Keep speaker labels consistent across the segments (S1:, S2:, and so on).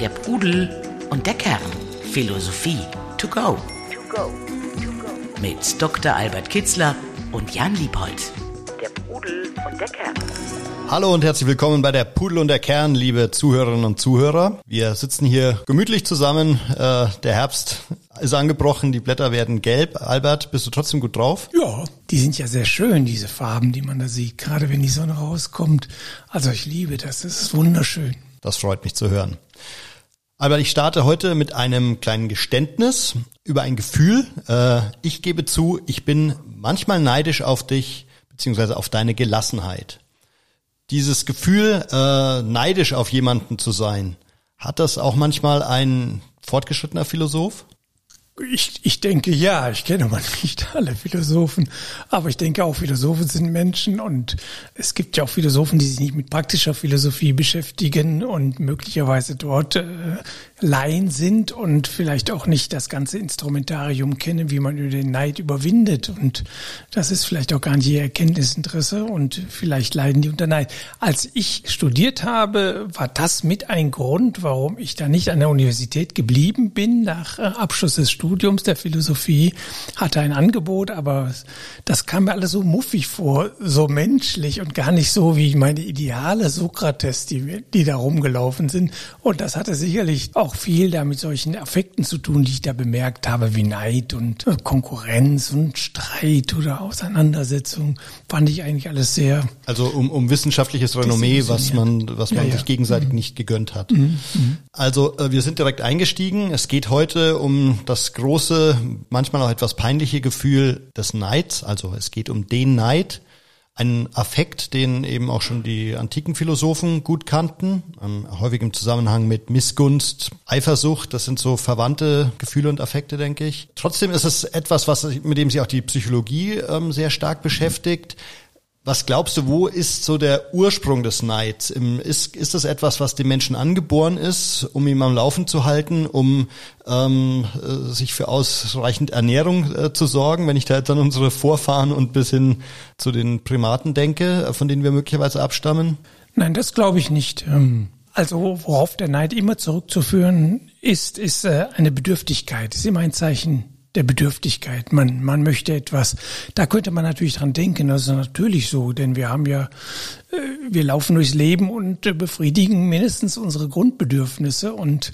S1: Der Pudel und der Kern. Philosophie to go. Mit Dr. Albert Kitzler und Jan Liebold. Der Pudel und der Kern.
S2: Hallo und herzlich willkommen bei der Pudel und der Kern, liebe Zuhörerinnen und Zuhörer. Wir sitzen hier gemütlich zusammen. Äh, der Herbst ist angebrochen, die Blätter werden gelb. Albert, bist du trotzdem gut drauf?
S3: Ja, die sind ja sehr schön, diese Farben, die man da sieht, gerade wenn die Sonne rauskommt. Also ich liebe das, das ist wunderschön.
S2: Das freut mich zu hören. Albert, ich starte heute mit einem kleinen Geständnis über ein Gefühl. Äh, ich gebe zu, ich bin manchmal neidisch auf dich, beziehungsweise auf deine Gelassenheit. Dieses Gefühl, äh, neidisch auf jemanden zu sein, hat das auch manchmal ein fortgeschrittener Philosoph?
S3: Ich, ich denke ja, ich kenne mal nicht alle Philosophen, aber ich denke auch Philosophen sind Menschen und es gibt ja auch Philosophen, die sich nicht mit praktischer Philosophie beschäftigen und möglicherweise dort äh, Laien sind und vielleicht auch nicht das ganze Instrumentarium kennen, wie man über den Neid überwindet. Und das ist vielleicht auch gar nicht ihr Erkenntnisinteresse und vielleicht leiden die unter Neid. Als ich studiert habe, war das mit ein Grund, warum ich da nicht an der Universität geblieben bin. Nach äh, Abschluss des Studiums der Philosophie hatte ein Angebot, aber das kam mir alles so muffig vor, so menschlich und gar nicht so wie meine Ideale Sokrates, die, die da rumgelaufen sind. Und das hatte sicherlich auch viel da mit solchen Affekten zu tun, die ich da bemerkt habe, wie Neid und äh, Konkurrenz und Streit oder Auseinandersetzung. Fand ich eigentlich alles sehr.
S2: Also um, um wissenschaftliches Renommee, was man, was man ja, sich gegenseitig mhm. nicht gegönnt hat. Mhm. Mhm. Also äh, wir sind direkt eingestiegen. Es geht heute um das große, manchmal auch etwas peinliche Gefühl des Neids. Also es geht um den Neid, ein Affekt, den eben auch schon die antiken Philosophen gut kannten, ähm, häufig im Zusammenhang mit Missgunst, Eifersucht, das sind so verwandte Gefühle und Affekte, denke ich. Trotzdem ist es etwas, was mit dem sich auch die Psychologie ähm, sehr stark beschäftigt. Was glaubst du, wo ist so der Ursprung des Neids? Ist, ist das etwas, was dem Menschen angeboren ist, um ihn am Laufen zu halten, um ähm, äh, sich für ausreichend Ernährung äh, zu sorgen? Wenn ich da jetzt an unsere Vorfahren und bis hin zu den Primaten denke, von denen wir möglicherweise abstammen?
S3: Nein, das glaube ich nicht. Ähm, also worauf der Neid immer zurückzuführen ist, ist äh, eine Bedürftigkeit, ist immer ein Zeichen der Bedürftigkeit. Man, man möchte etwas. Da könnte man natürlich dran denken. Das ist natürlich so, denn wir haben ja, äh, wir laufen durchs Leben und äh, befriedigen mindestens unsere Grundbedürfnisse und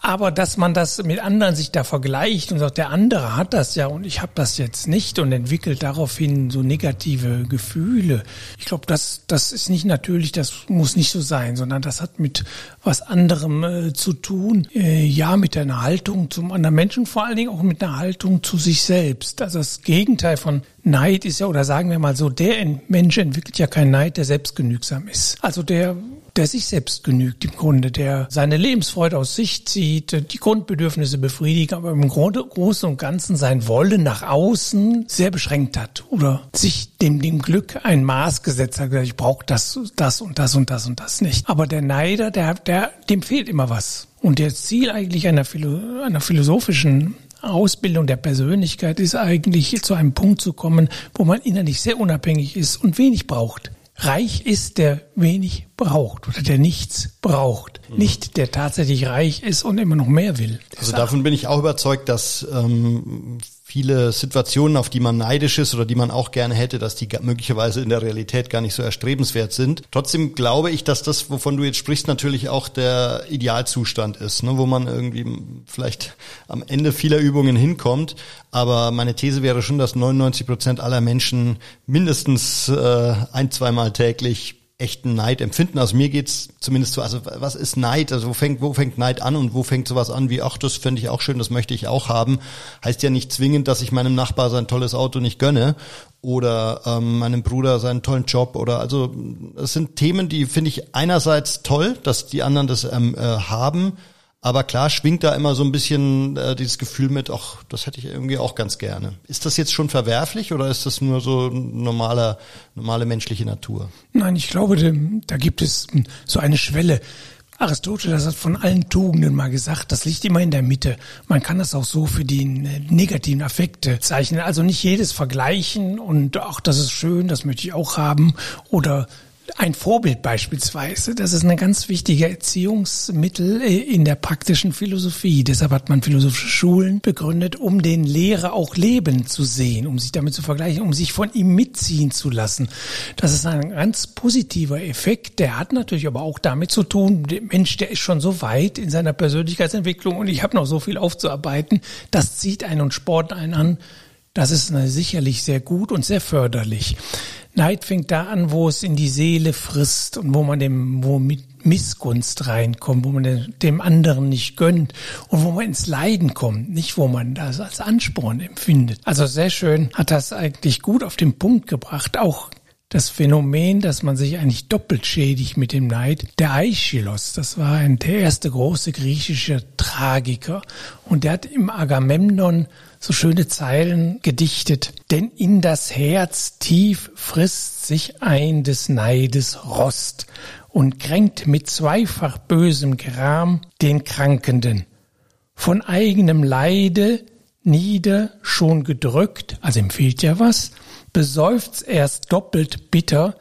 S3: aber dass man das mit anderen sich da vergleicht und sagt, der andere hat das ja und ich habe das jetzt nicht und entwickelt daraufhin so negative Gefühle. Ich glaube, das, das ist nicht natürlich, das muss nicht so sein, sondern das hat mit was anderem äh, zu tun. Äh, ja, mit einer Haltung zum anderen Menschen, vor allen Dingen auch mit einer Haltung zu sich selbst. Also das Gegenteil von Neid ist ja, oder sagen wir mal so, der Mensch entwickelt ja keinen Neid, der selbstgenügsam ist. Also der der sich selbst genügt im Grunde, der seine Lebensfreude aus sich zieht, die Grundbedürfnisse befriedigt, aber im Grunde, Großen und Ganzen sein Wollen nach außen sehr beschränkt hat oder sich dem, dem Glück ein Maß gesetzt hat, ich brauche das, das und das und das und das nicht. Aber der Neider, der, der, dem fehlt immer was. Und der Ziel eigentlich einer, Philo, einer philosophischen Ausbildung der Persönlichkeit ist eigentlich zu einem Punkt zu kommen, wo man innerlich sehr unabhängig ist und wenig braucht. Reich ist, der wenig braucht oder der nichts braucht. Mhm. Nicht der tatsächlich reich ist und immer noch mehr will.
S2: Also davon bin ich auch überzeugt, dass ähm, viele Situationen, auf die man neidisch ist oder die man auch gerne hätte, dass die möglicherweise in der Realität gar nicht so erstrebenswert sind. Trotzdem glaube ich, dass das, wovon du jetzt sprichst, natürlich auch der Idealzustand ist, ne, wo man irgendwie vielleicht am Ende vieler Übungen hinkommt. Aber meine These wäre schon, dass 99 Prozent aller Menschen mindestens äh, ein, zweimal täglich echten Neid empfinden. Also mir geht's zumindest so, also was ist Neid? Also wo fängt, wo fängt Neid an und wo fängt sowas an wie, ach, das fände ich auch schön, das möchte ich auch haben. Heißt ja nicht zwingend, dass ich meinem Nachbar sein tolles Auto nicht gönne oder ähm, meinem Bruder seinen tollen Job oder also es sind Themen, die finde ich einerseits toll, dass die anderen das ähm, äh, haben, aber klar schwingt da immer so ein bisschen äh, dieses Gefühl mit, ach, das hätte ich irgendwie auch ganz gerne. Ist das jetzt schon verwerflich oder ist das nur so normaler, normale menschliche Natur?
S3: Nein, ich glaube, da gibt es so eine Schwelle. Aristoteles hat von allen Tugenden mal gesagt, das liegt immer in der Mitte. Man kann das auch so für die negativen Affekte zeichnen. Also nicht jedes vergleichen und ach, das ist schön, das möchte ich auch haben oder ein Vorbild beispielsweise. Das ist ein ganz wichtiger Erziehungsmittel äh, in der praktischen Philosophie. Deshalb hat man philosophische Schulen begründet, um den Lehrer auch leben zu sehen, um sich damit zu vergleichen, um sich von ihm mitziehen zu lassen. Das ist ein ganz positiver Effekt. Der hat natürlich aber auch damit zu tun, der Mensch, der ist schon so weit in seiner Persönlichkeitsentwicklung und ich habe noch so viel aufzuarbeiten. Das zieht einen und spornt einen an. Das ist sicherlich sehr gut und sehr förderlich. Neid fängt da an, wo es in die Seele frisst und wo man dem, wo mit Missgunst reinkommt, wo man dem anderen nicht gönnt und wo man ins Leiden kommt, nicht wo man das als Ansporn empfindet. Also sehr schön hat das eigentlich gut auf den Punkt gebracht, auch das Phänomen, dass man sich eigentlich doppelt schädigt mit dem Neid. Der Aeschylus, das war ein, der erste große griechische Tragiker und der hat im Agamemnon so schöne Zeilen gedichtet. Denn in das Herz tief frisst sich ein des Neides Rost und kränkt mit zweifach bösem Gram den Krankenden. Von eigenem Leide nieder schon gedrückt, also empfiehlt ja was, besäuft's erst doppelt bitter,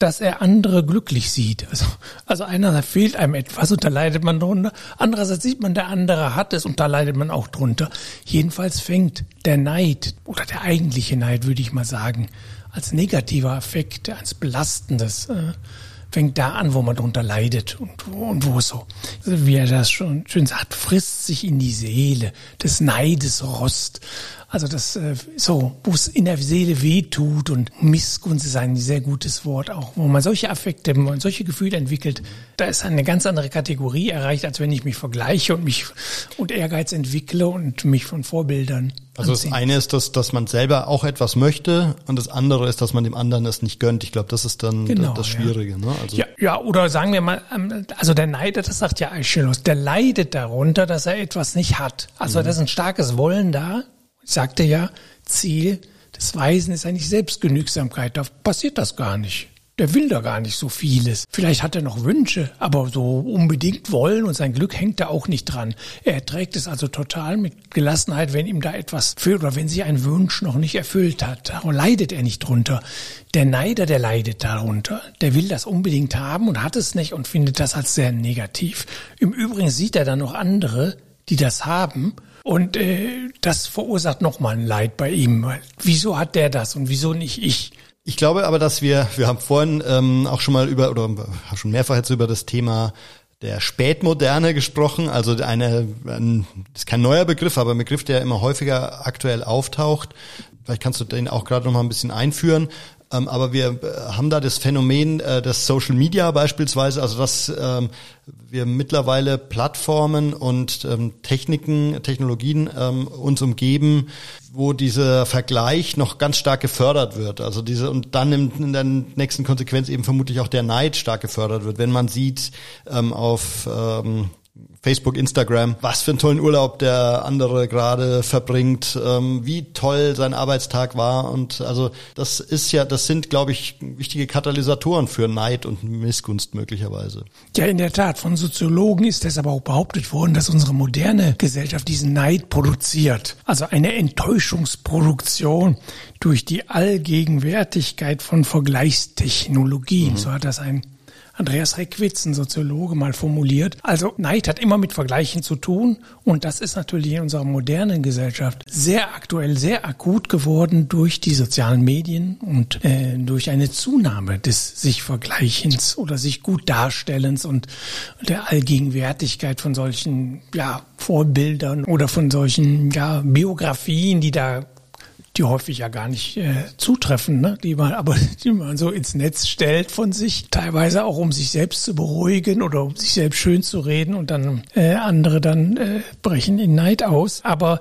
S3: dass er andere glücklich sieht. Also, also einerseits fehlt einem etwas und da leidet man drunter. Andererseits sieht man, der andere hat es und da leidet man auch drunter. Jedenfalls fängt der Neid oder der eigentliche Neid, würde ich mal sagen, als negativer Effekt, als belastendes, äh, fängt da an, wo man drunter leidet und, und wo so, wie er das schon schön sagt, frisst sich in die Seele des Neides Rost. Also das äh, so, wo es in der Seele weh tut und Missgunst ist ein sehr gutes Wort auch, wo man solche Affekte, wo man solche Gefühle entwickelt, da ist eine ganz andere Kategorie erreicht, als wenn ich mich vergleiche und mich und Ehrgeiz entwickle und mich von Vorbildern
S2: also das eine ist, dass, dass man selber auch etwas möchte und das andere ist, dass man dem anderen es nicht gönnt. Ich glaube, das ist dann genau, das Schwierige.
S3: Ja.
S2: Ne?
S3: Also ja, ja, oder sagen wir mal, ähm, also der Neider, das sagt ja Aeschylus, der leidet darunter, dass er etwas nicht hat. Also mhm. da ist ein starkes Wollen da, sagte ja, Ziel des Weisen ist eigentlich Selbstgenügsamkeit. Da passiert das gar nicht. Der will da gar nicht so vieles. Vielleicht hat er noch Wünsche, aber so unbedingt wollen und sein Glück hängt da auch nicht dran. Er erträgt es also total mit Gelassenheit, wenn ihm da etwas fehlt oder wenn sich ein Wunsch noch nicht erfüllt hat. Da leidet er nicht drunter. Der Neider, der leidet darunter. Der will das unbedingt haben und hat es nicht und findet das als sehr negativ. Im Übrigen sieht er dann noch andere, die das haben und äh, das verursacht nochmal ein Leid bei ihm. Wieso hat der das und wieso nicht ich?
S2: Ich glaube aber, dass wir, wir haben vorhin ähm, auch schon mal über, oder haben schon mehrfach jetzt über das Thema der Spätmoderne gesprochen, also eine, ein, das ist kein neuer Begriff, aber ein Begriff, der immer häufiger aktuell auftaucht. Vielleicht kannst du den auch gerade noch mal ein bisschen einführen. Ähm, aber wir äh, haben da das Phänomen äh, des Social Media beispielsweise, also dass ähm, wir mittlerweile Plattformen und ähm, Techniken, Technologien ähm, uns umgeben, wo dieser Vergleich noch ganz stark gefördert wird. Also diese und dann in, in der nächsten Konsequenz eben vermutlich auch der Neid stark gefördert wird, wenn man sieht ähm, auf ähm, Facebook, Instagram, was für einen tollen Urlaub der andere gerade verbringt, ähm, wie toll sein Arbeitstag war und also das ist ja, das sind, glaube ich, wichtige Katalysatoren für Neid und Missgunst möglicherweise.
S3: Ja, in der Tat. Von Soziologen ist es aber auch behauptet worden, dass unsere moderne Gesellschaft diesen Neid produziert. Also eine Enttäuschungsproduktion durch die Allgegenwärtigkeit von Vergleichstechnologien. Mhm. So hat das ein Andreas Reckwitz, ein Soziologe, mal formuliert. Also Neid hat immer mit Vergleichen zu tun und das ist natürlich in unserer modernen Gesellschaft sehr aktuell, sehr akut geworden durch die sozialen Medien und äh, durch eine Zunahme des sich Vergleichens oder sich gut Darstellens und der Allgegenwärtigkeit von solchen ja, Vorbildern oder von solchen ja, Biografien, die da die häufig ja gar nicht äh, zutreffen, ne? die man aber die man so ins Netz stellt von sich, teilweise auch um sich selbst zu beruhigen oder um sich selbst schön zu reden und dann äh, andere dann äh, brechen in Neid aus. Aber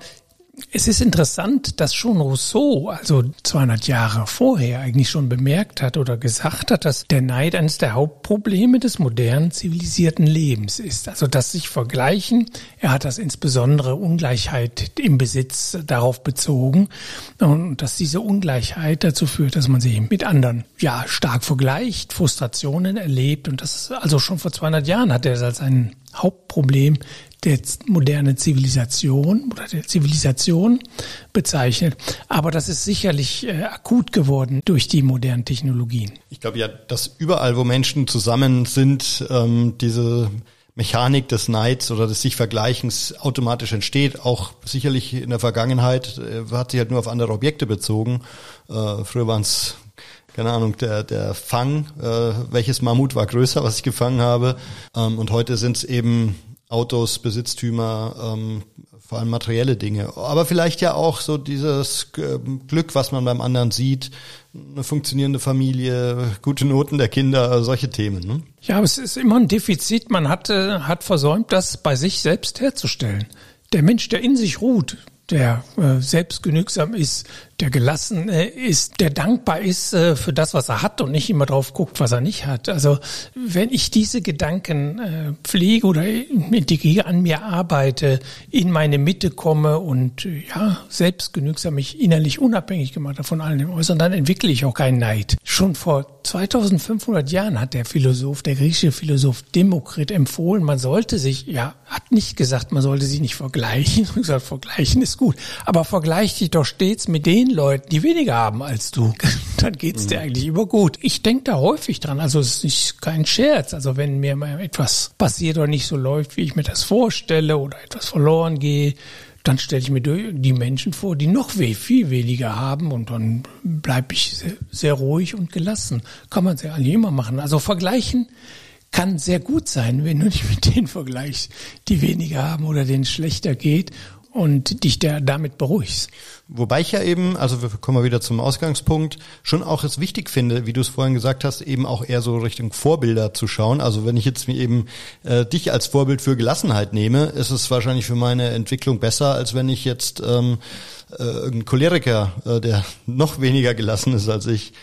S3: es ist interessant, dass schon Rousseau, also 200 Jahre vorher, eigentlich schon bemerkt hat oder gesagt hat, dass der Neid eines der Hauptprobleme des modernen zivilisierten Lebens ist. Also das sich vergleichen. Er hat das insbesondere Ungleichheit im Besitz darauf bezogen und dass diese Ungleichheit dazu führt, dass man sich mit anderen ja stark vergleicht, Frustrationen erlebt und das also schon vor 200 Jahren hat er das als einen Hauptproblem der modernen Zivilisation oder der Zivilisation bezeichnet. Aber das ist sicherlich äh, akut geworden durch die modernen Technologien.
S2: Ich glaube ja, dass überall, wo Menschen zusammen sind, ähm, diese Mechanik des Neids oder des sich Vergleichens automatisch entsteht. Auch sicherlich in der Vergangenheit äh, hat sich halt nur auf andere Objekte bezogen. Äh, früher waren es keine Ahnung, der, der Fang, äh, welches Mammut war größer, was ich gefangen habe. Ähm, und heute sind es eben Autos, Besitztümer, ähm, vor allem materielle Dinge. Aber vielleicht ja auch so dieses äh, Glück, was man beim anderen sieht, eine funktionierende Familie, gute Noten der Kinder, solche Themen. Ne?
S3: Ja, aber es ist immer ein Defizit. Man hat, äh, hat versäumt, das bei sich selbst herzustellen. Der Mensch, der in sich ruht, der äh, selbstgenügsam ist, der gelassen äh, ist, der dankbar ist äh, für das, was er hat und nicht immer drauf guckt, was er nicht hat. Also wenn ich diese Gedanken äh, pflege oder integriere, an mir arbeite, in meine Mitte komme und ja, selbstgenügsam mich innerlich unabhängig gemacht habe von allem Äußeren, dann entwickle ich auch keinen Neid. Schon vor 2500 Jahren hat der Philosoph, der griechische Philosoph Demokrit empfohlen, man sollte sich, ja, hat nicht gesagt, man sollte sich nicht vergleichen, gesagt, vergleichen ist gut, aber vergleich dich doch stets mit denen, den Leuten, die weniger haben als du, dann geht's dir mhm. eigentlich immer gut. Ich denke da häufig dran. Also es ist nicht kein Scherz. Also wenn mir mal etwas passiert oder nicht so läuft, wie ich mir das vorstelle oder etwas verloren gehe, dann stelle ich mir die Menschen vor, die noch viel weniger haben und dann bleibe ich sehr, sehr, ruhig und gelassen. Kann man sehr eigentlich immer machen. Also vergleichen kann sehr gut sein, wenn du nicht mit denen vergleichst, die weniger haben oder denen schlechter geht und dich der damit beruhigst.
S2: Wobei ich ja eben, also wir kommen mal wieder zum Ausgangspunkt, schon auch es wichtig finde, wie du es vorhin gesagt hast, eben auch eher so Richtung Vorbilder zu schauen. Also wenn ich jetzt mir eben äh, dich als Vorbild für Gelassenheit nehme, ist es wahrscheinlich für meine Entwicklung besser, als wenn ich jetzt ähm, äh, irgendeinen Choleriker, äh, der noch weniger gelassen ist als ich,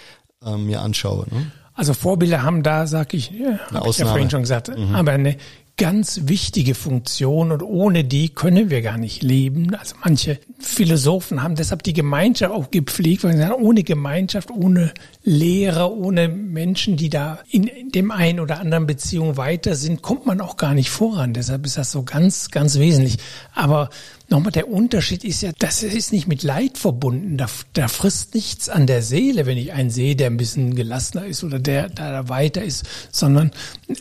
S2: äh, mir anschaue. Ne?
S3: Also Vorbilder haben da, sag ich, ja, habe ich ja vorhin schon gesagt, mhm. aber eine ganz wichtige Funktion und ohne die können wir gar nicht leben. Also manche Philosophen haben deshalb die Gemeinschaft auch gepflegt, weil sie sagen, ohne Gemeinschaft, ohne Lehrer, ohne Menschen, die da in dem einen oder anderen Beziehung weiter sind, kommt man auch gar nicht voran. Deshalb ist das so ganz, ganz wesentlich. Aber Nochmal, der Unterschied ist ja, das ist nicht mit Leid verbunden. Da, da frisst nichts an der Seele, wenn ich einen sehe, der ein bisschen gelassener ist oder der, da weiter ist, sondern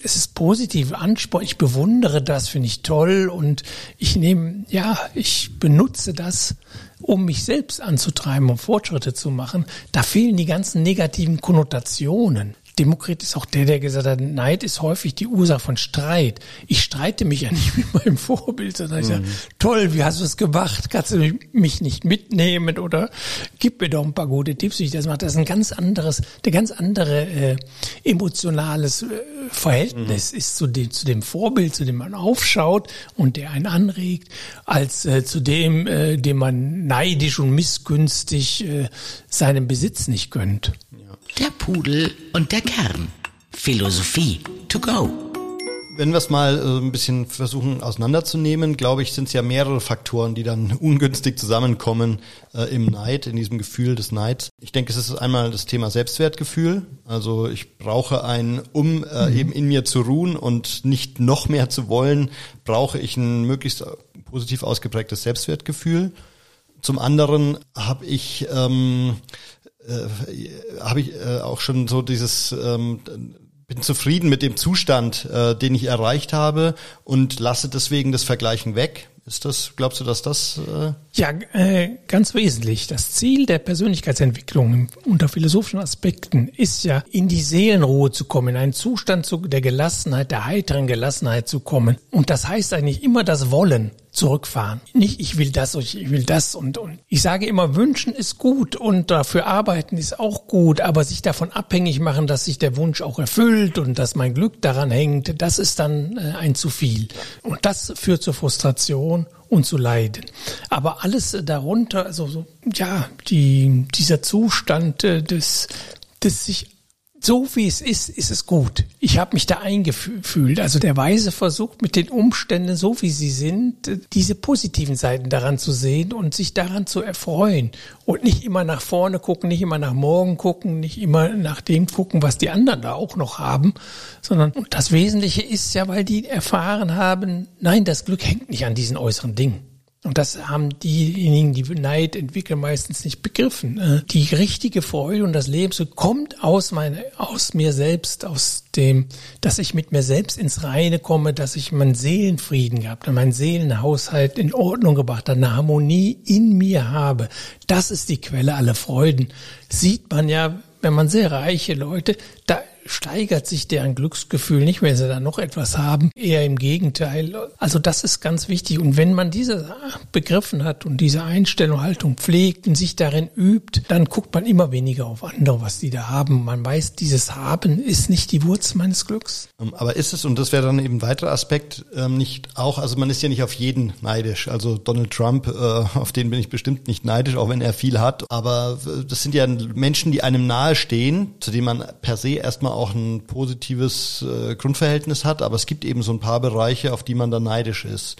S3: es ist positive Anspruch. Ich bewundere das, finde ich toll und ich nehme, ja, ich benutze das, um mich selbst anzutreiben, um Fortschritte zu machen. Da fehlen die ganzen negativen Konnotationen. Demokrit ist auch der, der gesagt hat, Neid ist häufig die Ursache von Streit. Ich streite mich ja nicht mit meinem Vorbild, sondern ich sage, mhm. toll, wie hast du es gemacht? Kannst du mich nicht mitnehmen oder gib mir doch ein paar gute Tipps, wie ich das mache. Das ist ein ganz anderes, der ganz andere äh, emotionales äh, Verhältnis mhm. ist zu dem, zu dem Vorbild, zu dem man aufschaut und der einen anregt, als äh, zu dem, äh, dem man neidisch und missgünstig äh, seinen Besitz nicht gönnt.
S1: Der Pudel und der Kern. Philosophie to go.
S2: Wenn wir es mal äh, ein bisschen versuchen auseinanderzunehmen, glaube ich, sind es ja mehrere Faktoren, die dann ungünstig zusammenkommen äh, im Neid, in diesem Gefühl des Neids. Ich denke, es ist einmal das Thema Selbstwertgefühl. Also ich brauche ein, um äh, mhm. eben in mir zu ruhen und nicht noch mehr zu wollen, brauche ich ein möglichst positiv ausgeprägtes Selbstwertgefühl. Zum anderen habe ich ähm, äh, habe ich äh, auch schon so dieses ähm, bin zufrieden mit dem Zustand, äh, den ich erreicht habe und lasse deswegen das Vergleichen weg. Ist das, glaubst du, dass das? Äh
S3: ja, äh, ganz wesentlich. Das Ziel der Persönlichkeitsentwicklung unter philosophischen Aspekten ist ja, in die Seelenruhe zu kommen, in einen Zustand der Gelassenheit, der heiteren Gelassenheit zu kommen. Und das heißt eigentlich immer das Wollen zurückfahren. Nicht, ich will das, ich will das und, und. Ich sage immer, wünschen ist gut und dafür arbeiten ist auch gut, aber sich davon abhängig machen, dass sich der Wunsch auch erfüllt und dass mein Glück daran hängt, das ist dann äh, ein zu viel. Und das führt zur Frustration und zu leiden. Aber alles darunter, also so, ja, die, dieser Zustand äh, des, des sich so wie es ist, ist es gut. Ich habe mich da eingefühlt. Also der Weise versucht mit den Umständen, so wie sie sind, diese positiven Seiten daran zu sehen und sich daran zu erfreuen. Und nicht immer nach vorne gucken, nicht immer nach morgen gucken, nicht immer nach dem gucken, was die anderen da auch noch haben, sondern das Wesentliche ist ja, weil die erfahren haben, nein, das Glück hängt nicht an diesen äußeren Dingen. Und das haben diejenigen, die Neid entwickeln, meistens nicht begriffen. Äh, die richtige Freude und das Leben so kommt aus meine, aus mir selbst, aus dem, dass ich mit mir selbst ins Reine komme, dass ich meinen Seelenfrieden gehabt habe, meinen Seelenhaushalt in Ordnung gebracht habe, eine Harmonie in mir habe. Das ist die Quelle aller Freuden. Sieht man ja, wenn man sehr reiche Leute, da steigert sich deren Glücksgefühl nicht, wenn sie da noch etwas haben. Eher im Gegenteil. Also das ist ganz wichtig. Und wenn man diese begriffen hat und diese Einstellung, Haltung pflegt und sich darin übt, dann guckt man immer weniger auf andere, was die da haben. Man weiß, dieses Haben ist nicht die Wurzel meines Glücks.
S2: Ähm, aber ist es, und das wäre dann eben ein weiterer Aspekt, ähm, nicht auch, also man ist ja nicht auf jeden neidisch. Also Donald Trump, äh, auf den bin ich bestimmt nicht neidisch, auch wenn er viel hat. Aber äh, das sind ja Menschen, die einem nahestehen, zu denen man per se erstmal auch ein positives äh, Grundverhältnis hat, aber es gibt eben so ein paar Bereiche, auf die man dann neidisch ist.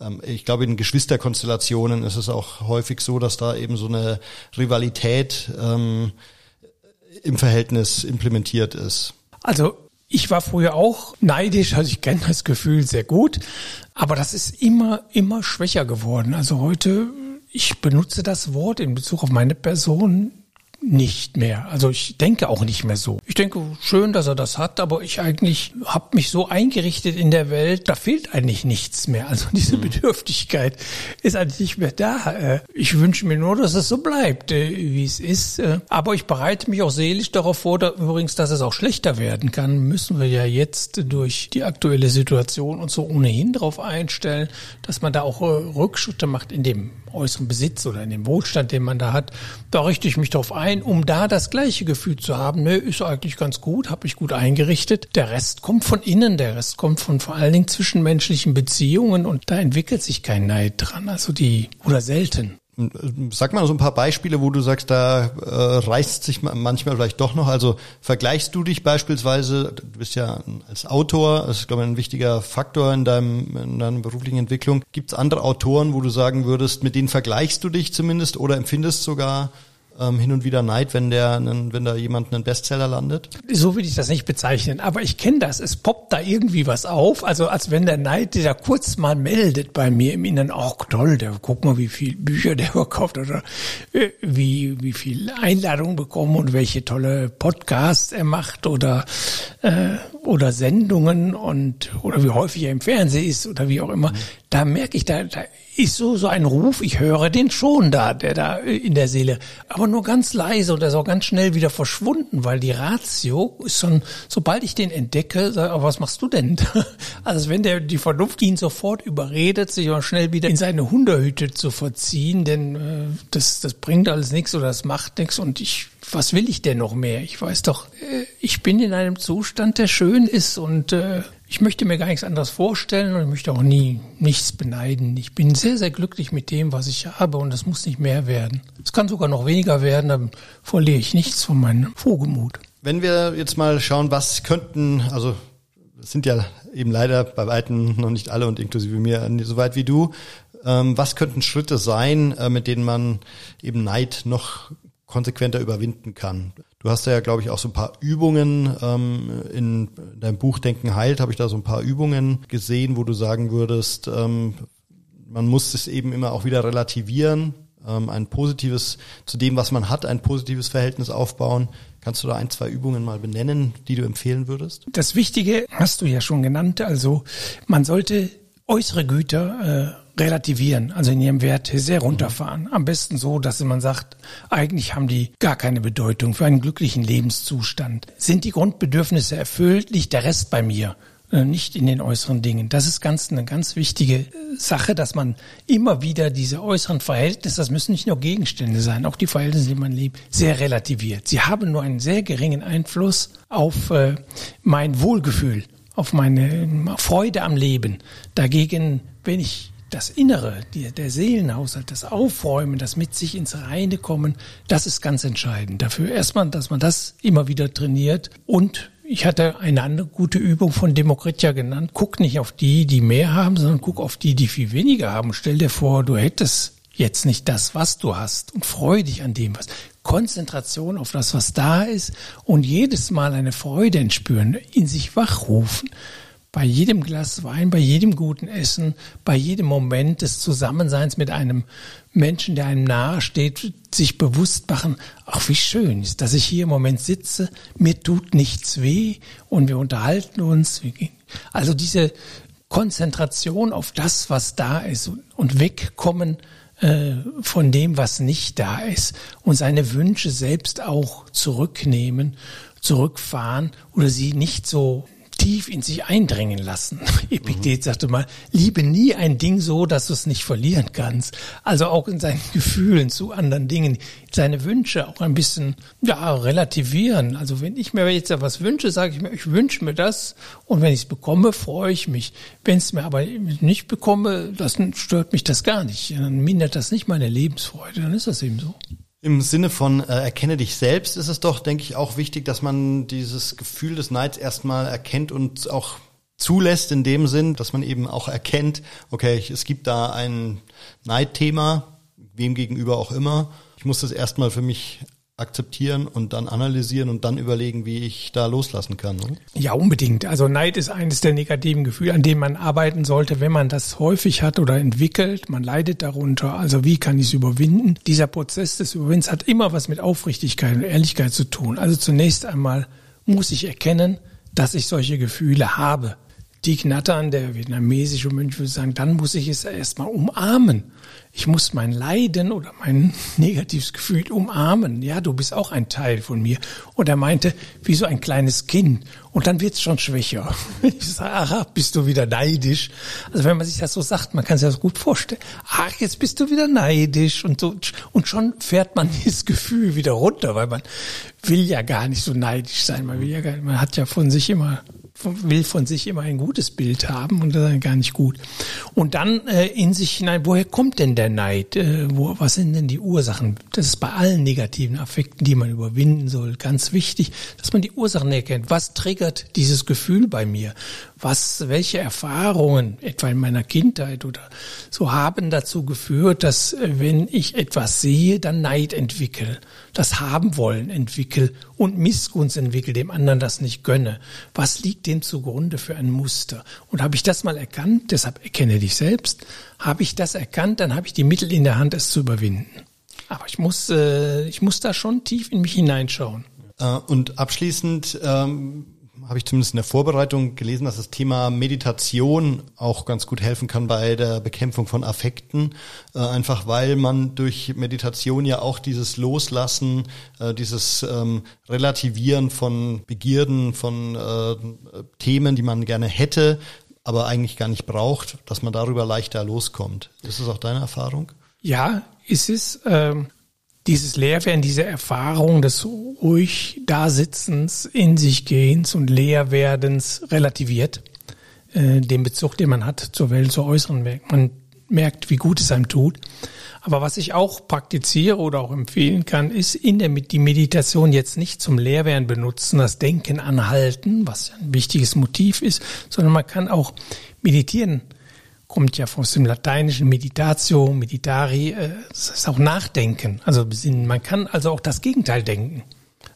S2: Ähm, ich glaube, in Geschwisterkonstellationen ist es auch häufig so, dass da eben so eine Rivalität ähm, im Verhältnis implementiert ist.
S3: Also ich war früher auch neidisch, also ich kenne das Gefühl sehr gut, aber das ist immer, immer schwächer geworden. Also heute, ich benutze das Wort in Bezug auf meine Person nicht mehr. Also ich denke auch nicht mehr so. Ich denke, schön, dass er das hat, aber ich eigentlich habe mich so eingerichtet in der Welt, da fehlt eigentlich nichts mehr. Also diese mhm. Bedürftigkeit ist eigentlich nicht mehr da. Äh, ich wünsche mir nur, dass es so bleibt, äh, wie es ist. Äh, aber ich bereite mich auch seelisch darauf vor, übrigens, dass es auch schlechter werden kann, müssen wir ja jetzt durch die aktuelle Situation und so ohnehin darauf einstellen, dass man da auch Rückschritte macht in dem äußeren Besitz oder in dem Wohlstand, den man da hat. Da richte ich mich darauf ein ein, um da das gleiche Gefühl zu haben. Nö, ist eigentlich ganz gut, habe ich gut eingerichtet. Der Rest kommt von innen, der Rest kommt von vor allen Dingen zwischenmenschlichen Beziehungen und da entwickelt sich kein Neid dran, also die oder selten.
S2: Sag mal so ein paar Beispiele, wo du sagst, da äh, reißt sich manchmal vielleicht doch noch. Also vergleichst du dich beispielsweise, du bist ja als Autor, das ist glaube ich ein wichtiger Faktor in, deinem, in deiner beruflichen Entwicklung. Gibt es andere Autoren, wo du sagen würdest, mit denen vergleichst du dich zumindest oder empfindest sogar ähm, hin und wieder Neid, wenn der, wenn da jemand einen Bestseller landet?
S3: So würde ich das nicht bezeichnen, aber ich kenne das. Es poppt da irgendwie was auf, also als wenn der Neid, der kurz mal meldet bei mir im Inneren, ach toll, der guck mal, wie viel Bücher der verkauft oder äh, wie wie viel Einladungen bekommen und welche tolle Podcasts er macht oder äh, oder Sendungen und oder wie häufig er im Fernsehen ist oder wie auch immer. Mhm. Da merke ich, da, da ist so, so ein Ruf, ich höre den schon da, der da in der Seele, aber nur ganz leise und er ist auch ganz schnell wieder verschwunden, weil die Ratio ist schon, sobald ich den entdecke, sag, was machst du denn? Also wenn der, die Vernunft ihn sofort überredet, sich aber schnell wieder in seine Hunderhütte zu verziehen, denn äh, das, das bringt alles nichts oder das macht nichts und ich was will ich denn noch mehr? Ich weiß doch, äh, ich bin in einem Zustand, der schön ist und äh, ich möchte mir gar nichts anderes vorstellen und ich möchte auch nie nichts beneiden. Ich bin sehr, sehr glücklich mit dem, was ich habe und es muss nicht mehr werden. Es kann sogar noch weniger werden, dann verliere ich nichts von meinem Vogelmut.
S2: Wenn wir jetzt mal schauen, was könnten, also sind ja eben leider bei weitem noch nicht alle und inklusive mir so weit wie du, ähm, was könnten Schritte sein, äh, mit denen man eben Neid noch konsequenter überwinden kann. Du hast ja, glaube ich, auch so ein paar Übungen ähm, in deinem Buch Denken heilt, habe ich da so ein paar Übungen gesehen, wo du sagen würdest, ähm, man muss es eben immer auch wieder relativieren, ähm, ein positives, zu dem, was man hat, ein positives Verhältnis aufbauen. Kannst du da ein, zwei Übungen mal benennen, die du empfehlen würdest?
S3: Das Wichtige hast du ja schon genannt. Also man sollte äußere Güter äh, relativieren, also in ihrem Wert sehr runterfahren. Am besten so, dass man sagt, eigentlich haben die gar keine Bedeutung für einen glücklichen Lebenszustand. Sind die Grundbedürfnisse erfüllt, liegt der Rest bei mir äh, nicht in den äußeren Dingen. Das ist ganz eine ganz wichtige äh, Sache, dass man immer wieder diese äußeren Verhältnisse, das müssen nicht nur Gegenstände sein, auch die Verhältnisse, die man lebt, sehr relativiert. Sie haben nur einen sehr geringen Einfluss auf äh, mein Wohlgefühl, auf meine Freude am Leben. Dagegen, wenn ich das Innere, der Seelenhaushalt, das Aufräumen, das mit sich ins Reine kommen, das ist ganz entscheidend. Dafür erstmal, dass man das immer wieder trainiert und ich hatte eine andere gute Übung von Demokritia genannt. Guck nicht auf die, die mehr haben, sondern guck auf die, die viel weniger haben. Stell dir vor, du hättest jetzt nicht das, was du hast und freu dich an dem, was. Konzentration auf das, was da ist und jedes Mal eine Freude entspüren, in sich wachrufen bei jedem Glas Wein, bei jedem guten Essen, bei jedem Moment des Zusammenseins mit einem Menschen, der einem nahe steht, sich bewusst machen, ach wie schön ist, dass ich hier im Moment sitze, mir tut nichts weh und wir unterhalten uns. Also diese Konzentration auf das, was da ist und wegkommen äh, von dem, was nicht da ist und seine Wünsche selbst auch zurücknehmen, zurückfahren oder sie nicht so tief in sich eindringen lassen. Epiktet sagte mal, liebe nie ein Ding so, dass du es nicht verlieren kannst. Also auch in seinen Gefühlen zu anderen Dingen, seine Wünsche auch ein bisschen, ja, relativieren. Also wenn ich mir jetzt etwas wünsche, sage ich mir, ich wünsche mir das und wenn ich es bekomme, freue ich mich. Wenn es mir aber nicht bekomme, das stört mich das gar nicht. Dann mindert das nicht meine Lebensfreude, dann ist das eben so.
S2: Im Sinne von äh, erkenne dich selbst ist es doch, denke ich, auch wichtig, dass man dieses Gefühl des Neids erstmal erkennt und auch zulässt in dem Sinn, dass man eben auch erkennt, okay, es gibt da ein Neidthema, wem gegenüber auch immer. Ich muss das erstmal für mich akzeptieren und dann analysieren und dann überlegen, wie ich da loslassen kann. Oder?
S3: Ja, unbedingt. Also Neid ist eines der negativen Gefühle, an denen man arbeiten sollte, wenn man das häufig hat oder entwickelt. Man leidet darunter. Also wie kann ich es überwinden? Dieser Prozess des Überwindens hat immer was mit Aufrichtigkeit und Ehrlichkeit zu tun. Also zunächst einmal muss ich erkennen, dass ich solche Gefühle habe. Die Knattern, der vietnamesische Mönch würde sagen, dann muss ich es erstmal umarmen ich muss mein Leiden oder mein negatives Gefühl umarmen. Ja, du bist auch ein Teil von mir. Und er meinte, wie so ein kleines Kind. Und dann wird's schon schwächer. Ich sage, aha, bist du wieder neidisch. Also wenn man sich das so sagt, man kann sich das gut vorstellen. Ach, jetzt bist du wieder neidisch und so. Und schon fährt man dieses Gefühl wieder runter, weil man will ja gar nicht so neidisch sein. Man will ja gar, man hat ja von sich immer will von sich immer ein gutes Bild haben und das ist gar nicht gut. Und dann äh, in sich hinein, woher kommt denn der Neid? Äh, wo, was sind denn die Ursachen? Das ist bei allen negativen Affekten, die man überwinden soll, ganz wichtig, dass man die Ursachen erkennt. Was triggert dieses Gefühl bei mir? Was, welche Erfahrungen, etwa in meiner Kindheit oder so, haben dazu geführt, dass äh, wenn ich etwas sehe, dann Neid entwickle, das haben wollen entwickle und Missgunst entwickle, dem anderen das nicht gönne. Was liegt dem zugrunde für ein Muster? Und habe ich das mal erkannt, deshalb erkenne dich selbst, habe ich das erkannt, dann habe ich die Mittel in der Hand, es zu überwinden. Aber ich muss, äh, ich muss da schon tief in mich hineinschauen.
S2: Äh, und abschließend ähm, habe ich zumindest in der Vorbereitung gelesen, dass das Thema Meditation auch ganz gut helfen kann bei der Bekämpfung von Affekten. Äh, einfach weil man durch Meditation ja auch dieses Loslassen, äh, dieses ähm, Relativieren von Begierden, von äh, Themen, die man gerne hätte, aber eigentlich gar nicht braucht, dass man darüber leichter loskommt. Ist das auch deine Erfahrung?
S3: Ja, ist es. Ähm dieses Leerwerden, diese Erfahrung des ruhig Dasitzens, in sich Gehens und Leerwerdens relativiert. Äh, den Bezug, den man hat zur Welt, zur äußeren Welt. Man merkt, wie gut es einem tut. Aber was ich auch praktiziere oder auch empfehlen kann, ist in der die Meditation jetzt nicht zum Leerwerden benutzen, das Denken anhalten, was ein wichtiges Motiv ist, sondern man kann auch meditieren kommt ja aus dem lateinischen Meditatio, Meditari, äh, das ist auch Nachdenken, also besinnen. Man kann also auch das Gegenteil denken.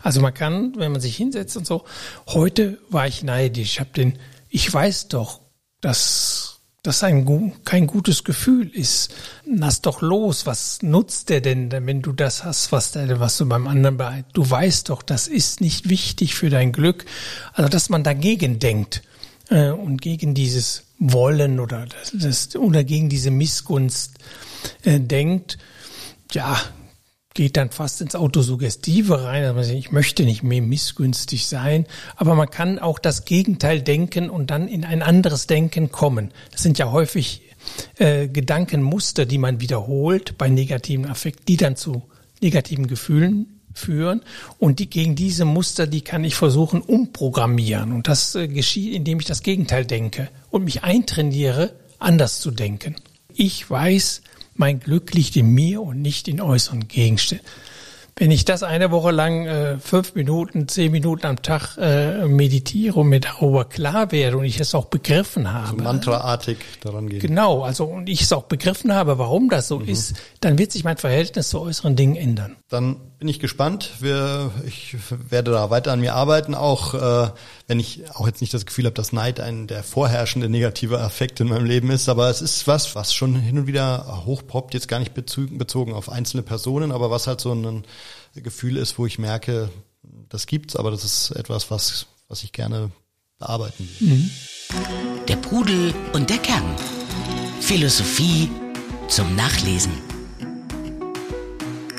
S3: Also man kann, wenn man sich hinsetzt und so, heute war ich neidisch, ich habe den, ich weiß doch, dass das ein, kein gutes Gefühl ist. Lass doch los, was nutzt der denn, wenn du das hast, was, der, was du beim anderen bei, du weißt doch, das ist nicht wichtig für dein Glück. Also, dass man dagegen denkt äh, und gegen dieses wollen oder das, das oder gegen diese Missgunst äh, denkt, ja, geht dann fast ins Autosuggestive rein. Also ich möchte nicht mehr missgünstig sein, aber man kann auch das Gegenteil denken und dann in ein anderes Denken kommen. Das sind ja häufig äh, Gedankenmuster, die man wiederholt bei negativen Affekten, die dann zu negativen Gefühlen führen und die gegen diese Muster, die kann ich versuchen umprogrammieren und das äh, geschieht, indem ich das Gegenteil denke und mich eintrainiere, anders zu denken. Ich weiß, mein Glück liegt in mir und nicht in äußeren Gegenständen. Wenn ich das eine Woche lang äh, fünf Minuten, zehn Minuten am Tag äh, meditiere und mir darüber klar werde und ich es auch begriffen habe.
S2: So mantraartig daran gehen.
S3: Genau, also und ich es auch begriffen habe, warum das so mhm. ist, dann wird sich mein Verhältnis zu äußeren Dingen ändern.
S2: Dann bin ich gespannt. Wir, ich werde da weiter an mir arbeiten, auch äh, wenn ich auch jetzt nicht das Gefühl habe, dass Neid ein der vorherrschende negative Affekt in meinem Leben ist, aber es ist was, was schon hin und wieder hochpoppt, jetzt gar nicht bezogen auf einzelne Personen, aber was halt so ein Gefühl ist, wo ich merke, das gibt's, aber das ist etwas, was, was ich gerne bearbeiten will. Mhm.
S1: Der Pudel und der Kern. Philosophie zum Nachlesen.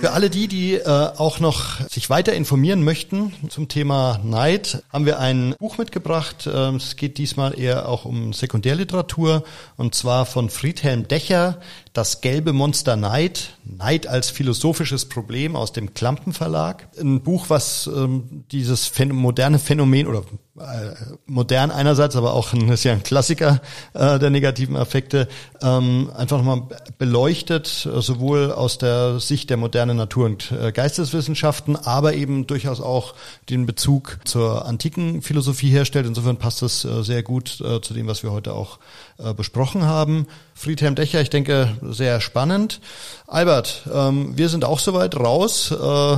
S2: Für alle die, die äh, auch noch sich weiter informieren möchten zum Thema Neid, haben wir ein Buch mitgebracht. Ähm, es geht diesmal eher auch um Sekundärliteratur und zwar von Friedhelm Decher, Das gelbe Monster Neid, Neid als philosophisches Problem aus dem Klampen Verlag. Ein Buch, was ähm, dieses Phän moderne Phänomen oder äh, modern einerseits, aber auch ein, ist ja ein Klassiker äh, der negativen Affekte, ähm, einfach nochmal beleuchtet, äh, sowohl aus der Sicht der modernen Natur- und äh, Geisteswissenschaften, aber eben durchaus auch den Bezug zur antiken Philosophie herstellt. Insofern passt das äh, sehr gut äh, zu dem, was wir heute auch besprochen haben. Friedhelm Decher, ich denke, sehr spannend. Albert, ähm, wir sind auch soweit raus. Äh,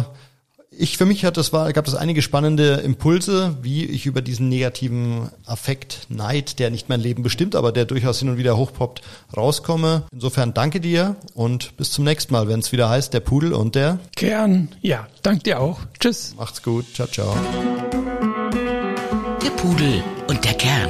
S2: ich für mich hat das war gab es einige spannende Impulse, wie ich über diesen negativen Affekt Neid, der nicht mein Leben bestimmt, aber der durchaus hin und wieder hochpoppt, rauskomme. Insofern danke dir und bis zum nächsten Mal, wenn es wieder heißt der Pudel und der
S3: Kern. Ja, danke dir auch. Tschüss.
S2: Macht's gut. Ciao ciao.
S1: Der Pudel und der Kern.